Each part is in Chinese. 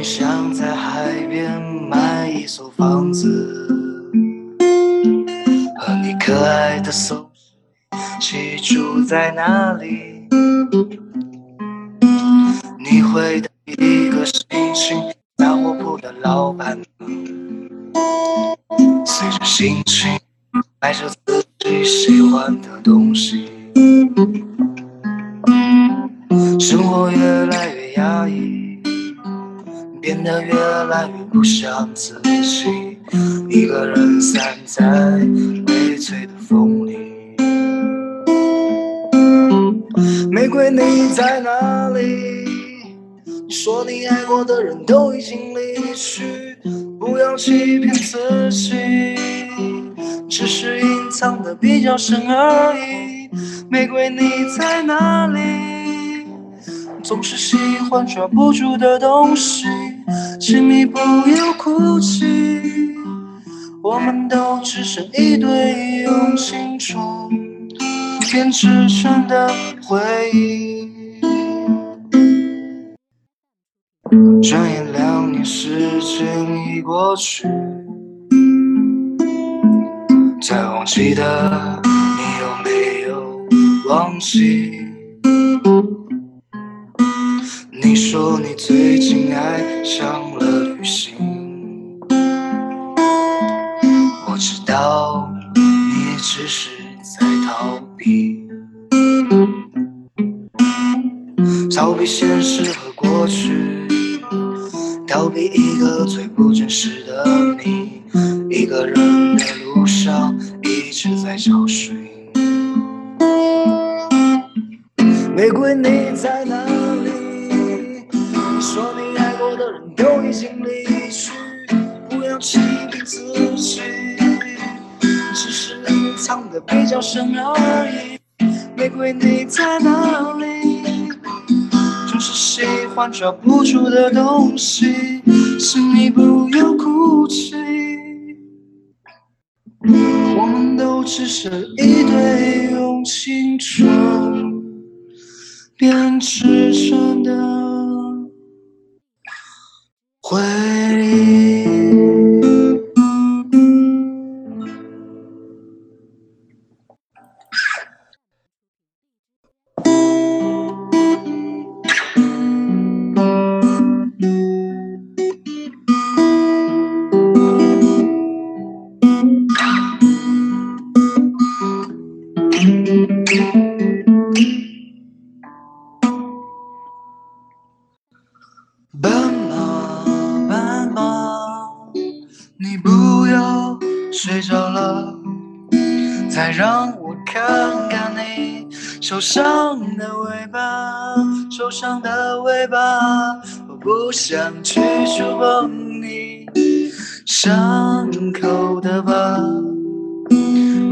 你想在海边买一所房子，和你可爱的松鼠一起住在那里。你会当一个心情大卧铺的老板吗？随着心情，买着自己喜欢的东西。变得越来越不像自己。一个人散在悲催的风里。玫瑰，你在哪里？你说你爱过的人都已经离去，不要欺骗自己，只是隐藏的比较深而已。玫瑰，你在哪里？总是喜欢抓不住的东西，请你不要哭泣。我们都只剩一堆用青春编织成的回忆。转眼两年，时间已过去，再忘记的，你有没有忘记？你说你最近爱上了旅行，我知道你也只是在逃避，逃避现实和过去，逃避一个最不真实的你。一个人的路上一直在找寻，玫瑰你在哪？的人都已经离去，不要欺骗自己，只是藏的比较深而已。玫瑰你在哪里？总是喜欢抓不住的东西，请你不要哭泣。我们都只剩一对用青春编织成的回忆。斑你不要睡着了，再让我看看你受伤的尾巴，受伤的尾巴。我不想去触碰你伤口的疤，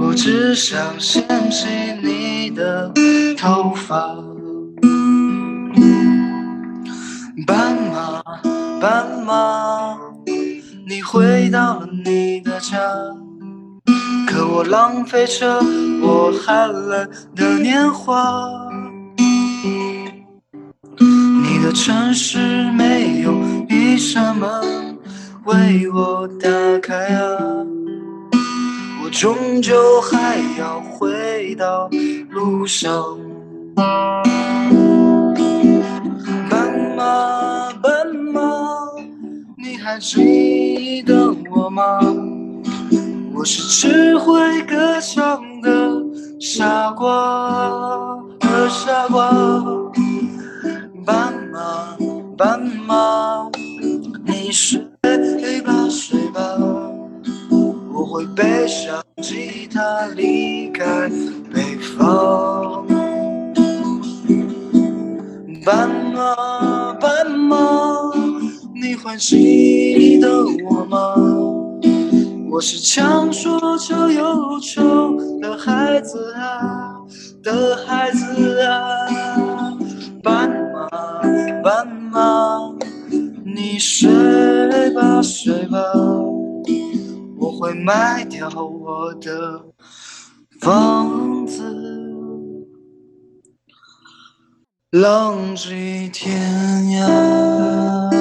我只想掀起你的头发。斑马，斑马，回到了你的家，可我浪费着我寒冷的年华。你的城市没有一扇门为我打开啊，我终究还要回到路上。斑马，斑马，你还记得我吗？我是只会歌唱的傻瓜，的傻瓜。斑马，斑马，你睡吧睡吧，我会背上吉他离开北方。斑还记得我吗？我是强说愁又愁的孩子啊，的孩子啊。斑马，斑马，你睡吧睡吧，我会卖掉我的房子。浪迹天涯。